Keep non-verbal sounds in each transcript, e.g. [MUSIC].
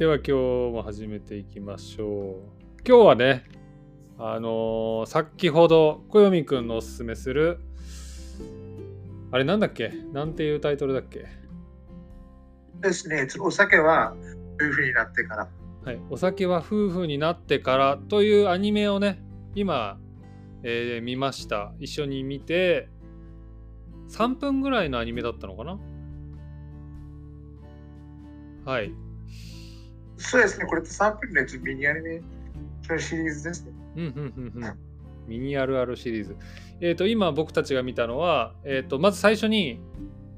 では今日も始めていきましょう。今日はね、あのー、先ほど小読くんのおすすめする、あれなんだっけ？なんていうタイトルだっけ？ですね、お酒は夫婦になってから。はい、お酒は夫婦になってからというアニメをね、今、えー、見ました。一緒に見て、3分ぐらいのアニメだったのかな？はい。そうですね、これって3分のやつミニアニメのシリーズですね。うんうんうんうん。ミニあるあるシリーズ。えっ、ー、と、今僕たちが見たのは、えっ、ー、と、まず最初に、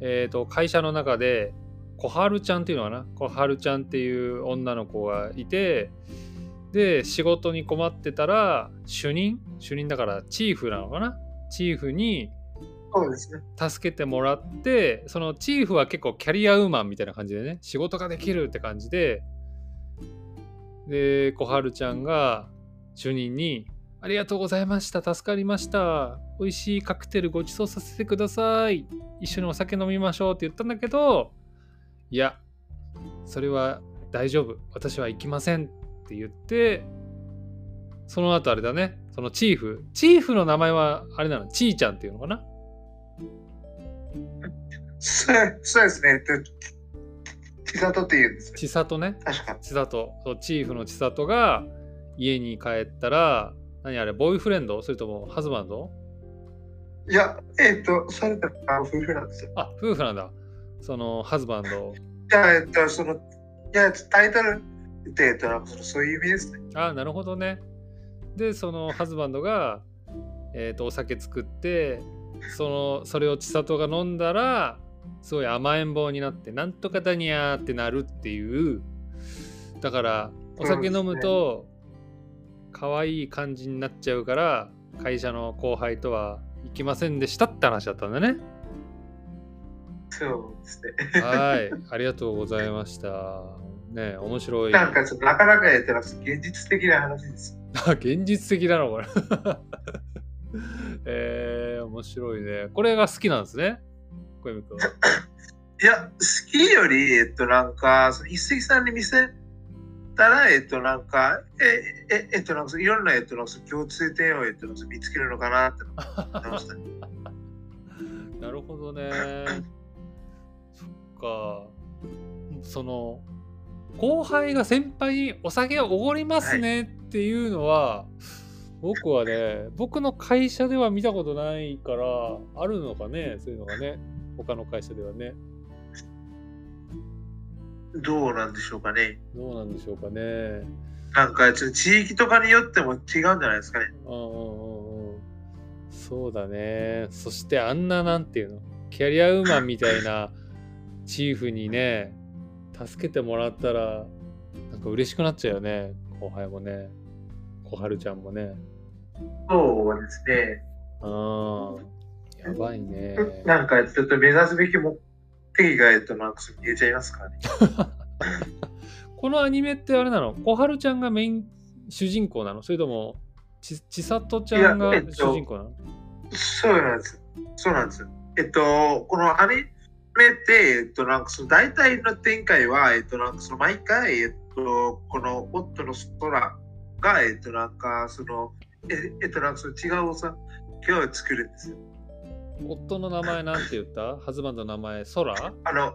えっ、ー、と、会社の中で、小春ちゃんっていうのかな？小春ちゃんっていう女の子がいて、で、仕事に困ってたら、主任？主任だからチーフなのかな？チーフに、そうですね。助けてもらってそのチーフは結構キャリアウーマンみたいな感じでね仕事ができるって感じでで小春ちゃんが主任に「ありがとうございました助かりました美味しいカクテルご馳走させてください一緒にお酒飲みましょう」って言ったんだけどいやそれは大丈夫私は行きませんって言ってその後あれだねそのチーフチーフの名前はあれなのチーちゃんっていうのかな？そうそうですね。千里っていうんです千里ね。確か。千里。そうチーフの千里が家に帰ったら、何あれ、ボーイフレンド？それともハズバンド？いや、えっ、ー、と、それって夫婦なんですよ。あ、夫婦なんだ。そのハズバンド。いや、えっと、その、いや、タイトルって、えっと、そういう意味ですね。あ、なるほどね。で、そのハズバンドが、えっ、ー、と、お酒作って、そのそれを千里が飲んだらすごい甘えん坊になってなんとかだにゃーってなるっていうだからお酒飲むと可愛い感じになっちゃうから会社の後輩とは行きませんでしたって話だったんだね。そうですね。はい、[LAUGHS] ありがとうございました。ね、面白い。なんかちょっとなかなかやってなくて現実的な話です。[LAUGHS] 現実的なのこれ。[LAUGHS] えー、面白いね。これが好きなんですね、小泉君。いや、好きより、えっと、なんか、その一石さんに見せたら、えっと、なんか、え、え、えっと、なんか、いろんな、えっと、なんか共通点を、えっと、見つけるのかなって思いました、ね。[LAUGHS] なるほどね。[LAUGHS] そっか。その、後輩が先輩にお酒をおごりますねっていうのは、はい僕はね、僕の会社では見たことないから、あるのかね、そういうのがね、他の会社ではね。どうなんでしょうかね。どうなんでしょうかね。なんか、地域とかによっても違うんじゃないですかね。うんうんうんうん。そうだね。そしてあんな、なんていうの、キャリアウーマンみたいなチーフにね、助けてもらったら、なんか嬉しくなっちゃうよね、後輩もね。小春ちゃんもね。そうですね。ああ、やばいね。なんかちょっと目指すべき目的が、えっと、なんか言えちゃいますかね。[LAUGHS] このアニメってあれなの？小春ちゃんがメイン主人公なの？それともち千里ちゃんが主人公なの、えっと、そうなんです。そうなんです。えっと、このアニメって、えっと、なんかその大体の展開は、えっと、なんかその毎回、えっと、この夫の空が、えっと、なんかその、ええっと、なんかその違うお酒を作るんですよ。夫の名前なんて言った？ハズバンドの名前、ソラ？あの、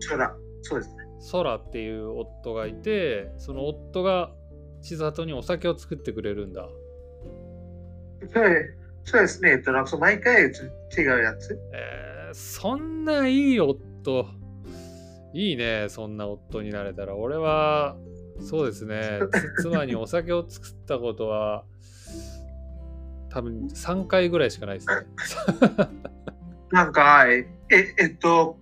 ソラ、そうですね。ソラっていう夫がいて、その夫が千里にお酒を作ってくれるんだ。そうそうですね。えっと、なんか毎回違うやつ。えー、そんないい夫。いいね、そんな夫になれたら。俺は、そうですね。妻にお酒を作ったことは、多分3回ぐらいしかないですね。[LAUGHS] なんか、え、えっと、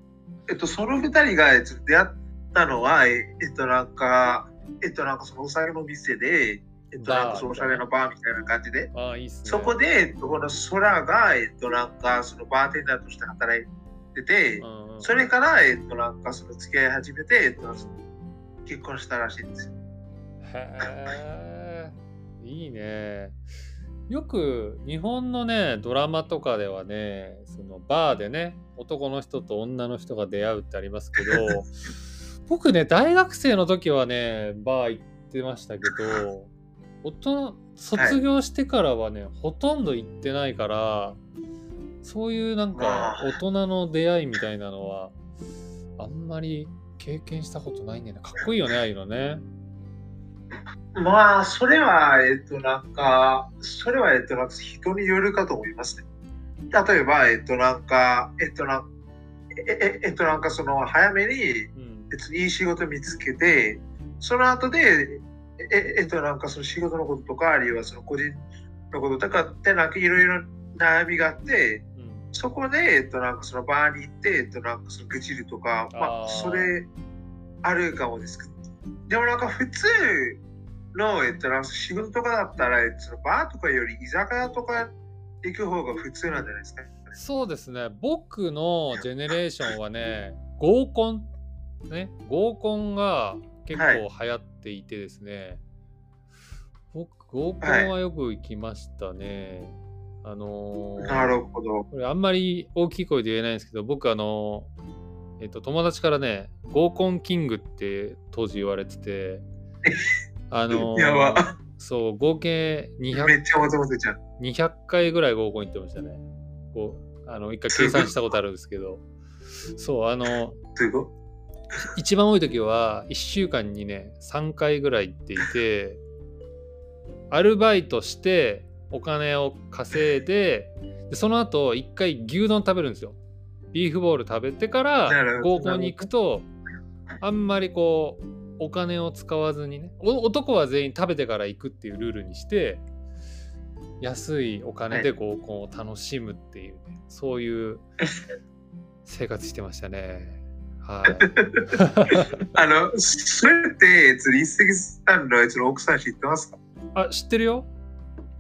えっと、その2人が出会ったのは、えっと、なんか、えっと、なんかそのお酒の店で、えっと、なんかそのおしゃれのバーみたいな感じで、あいいね、そこで、この空が、えっと、なんかそのバーテンダーとして働いてて、それから、えっと、なんかその付き合い始めて、えっと、結婚したらしいんですよ。へえ、いいね。よく日本のねドラマとかではねそのバーでね男の人と女の人が出会うってありますけど [LAUGHS] 僕ね、大学生の時はね、バー行ってましたけど、卒業してからはね、ほとんど行ってないから、そういうなんか大人の出会いみたいなのは、あんまり経験したことないんだよね。かっこいいよね、ああいうのね。まあ、それは、えっと、なんか、それは、えっと、なんか人によるかと思いますね。例えば、えっと、なんか、えっと、なんえ、ええっと、なんか、その、早めに、うん。別にいい仕事見つけて、その後で、え、えっと、なんかその仕事のこととか、あるいはその個人のこととかって、なんかいろいろ悩みがあって、うんそこで、えっと、なんかそのバーに行って、えっと、なんかその愚痴るとか、まあ、それあるかもですけど、でもなんか普通の、えっと、仕事とかだったら、えっと、バーとかより居酒屋とか行く方が普通なんじゃないですか？そうですね。僕のジェネレーションはね、合コン、ね、合コンが結構流行っていてですね、僕、合コンはよく行きましたね。あのーなるほど。これあんまり大きい声で言えないんですけど、僕、あのーえっと、友達からね、合コンキングって当時言われてて、[LAUGHS] あのーやば。そう、合計200。200回ぐらい合コン行ってましたね。こうあの一回計算したことあるんですけど、そう、あの、すご。一番多い時は1週間にね、3回ぐらい行っていて、アルバイトしてお金を稼いで、でその後1回牛丼食べるんですよ。ビーフボール食べてから合コンに行くと、あんまりこう、お金を使わずにねお男は全員食べてから行くっていうルールにして安いお金で合コンを楽しむっていう、ねそういう [LAUGHS] 生活してましたね。はい。[LAUGHS] あの、それって、一石さんのその奥さん知ってますか？あ知ってるよ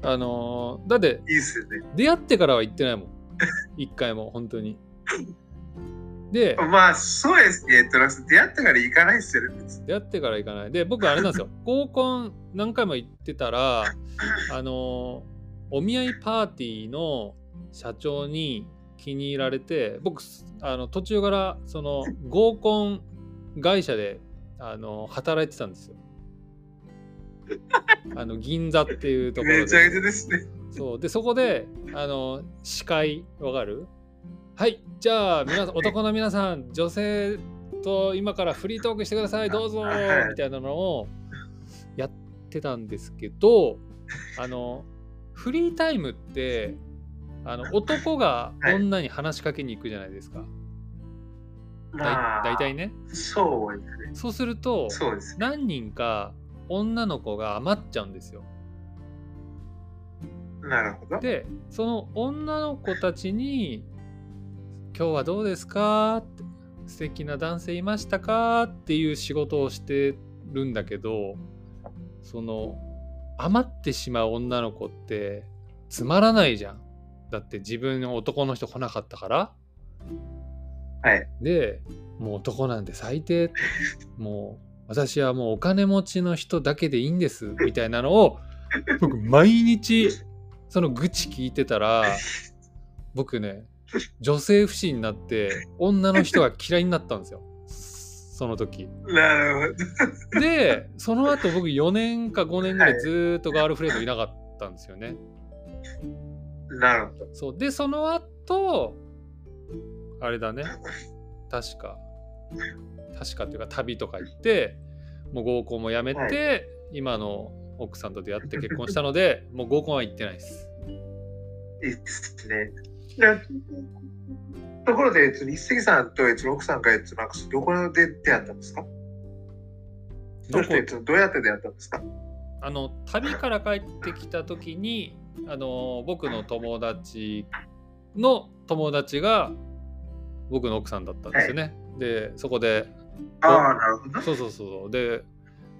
あのーだっていいっすよね。出会ってからは行ってないもん一回も本当にでまあ、そうですね。えっと、出会ったから行かないっすよね。出会ってから行かないで僕あれなんですよ [LAUGHS] 合コン何回も行ってたらあのーお見合いパーティーの社長に気に入られて僕あの途中からその合コン会社であの働いてたんですよ [LAUGHS] あの銀座っていうところでめちゃくちゃですね。そうでそこであの司会わかる？はいじゃあ皆さん男の皆さん女性と今からフリートークしてくださいどうぞはい。みたいなのをやってたんですけどあのフリータイムってあの男がはい。女に話しかけに行くじゃないですか、だいまあ、大体ね。そうですね。そうするとそうです。何人か女の子が余っちゃうんですよ。なるほど。でその女の子たちに「今日はどうですか?」って「素敵な男性いましたか?」っていう仕事をしてるんだけどその余ってしまう女の子ってつまらないじゃんだって自分の男の人来なかったからはい。でもう男なんて最低もう私はもうお金持ちの人だけでいいんですみたいなのを僕毎日その愚痴聞いてたら僕ね女性不信になって女の人が嫌いになったんですよ。その時。なるほど。でその後僕4年か5年ぐらいずーっとガールフレンドいなかったんですよね。なるほど。そう。でその後あれだね。確か。確かっていうか旅とか行ってもう合コンもやめて、は今の奥さんと出会って結婚したのでもう合コンは行ってないです。いいですね。でところで、一石さんとえっと奥さんがえっとなんかどこで出会ったんですか？どうやって出会ったんですか？あの旅から帰ってきた時にあの僕の友達の友達が僕の奥さんだったんですよね、でそこでああ、なるほど。そうそうそうそう。で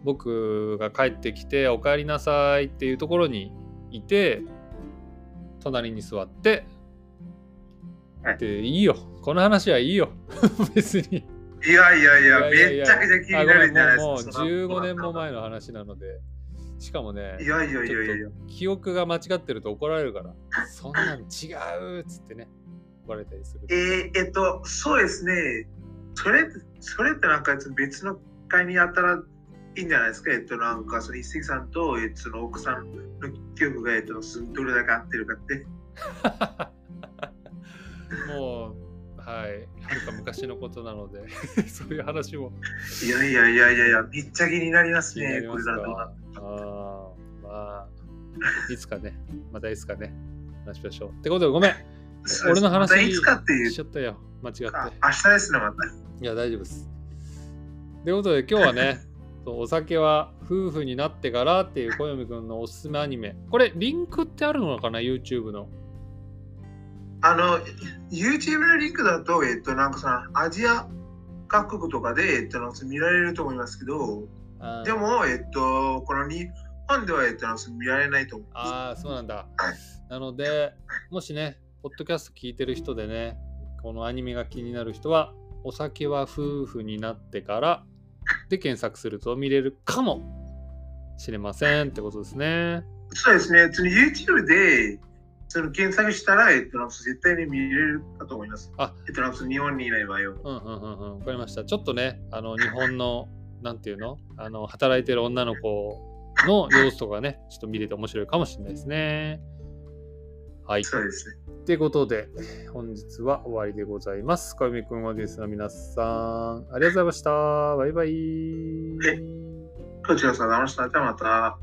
僕が帰ってきて「おかえりなさい」っていうところにいて隣に座ってはいでいいよこの話はいいよ [LAUGHS] 別にいやいやいや、いやいやいやめちゃくちゃ気になるんじゃないもうもうですか。その15年も前の話なのでしかもねいやいやいやいや記憶が間違ってると怒られるからそんなん違うっつってね怒られたりするえー、えっと、そうですね。それ、それってなんか別の会にやったらいいんじゃないですか？えっと、なんか、その一石さんと、えっと、その奥さんの記憶が、えっと、どれだけ合ってるかって。[LAUGHS] もう、はい、はるか昔のことなので、[LAUGHS] そういう話もいやいやいやいやいや、めっちゃ気になりますね、すこれだと。か。ああ、まあ、いつかね、またいつかね、話しましょう。ってことで、ごめん、俺の話またいつかっていうしちゃったよ、間違って。あ明日ですね、また。いや、大丈夫です。ということで、今日はね、[LAUGHS] お酒は夫婦になってからっていう小読くんのおすすめアニメ。これ、リンクってあるのかな ?YouTube の。あの、YouTube のリンクだと、えっと、なんかさ、アジア各国とかで、えっと、見られると思いますけど、でも、えっと、この日本では、えっと、見られないと思います。あー、そうなんだはい。なので、もしね、ポッドキャスト聞いてる人でね、このアニメが気になる人は、お酒は夫婦になってからで検索すると見れるかもしれませんってことですね。そうですね、YouTube でその検索したら、えっと、なんか絶対に見れるかと思います。あえっと、なんか日本にいない場合は。うんうんうんうん、わかりました。ちょっとね、あの日本の、なんていうの？あの、働いてる女の子の様子とかね、ちょっと見れて面白いかもしれないですね。はい。そうですね。ということで、本日は終わりでございます。かゆみくんはですの皆さん、ありがとうございました。バイバイ。こちらさん、ありがとうございました。じゃあまた。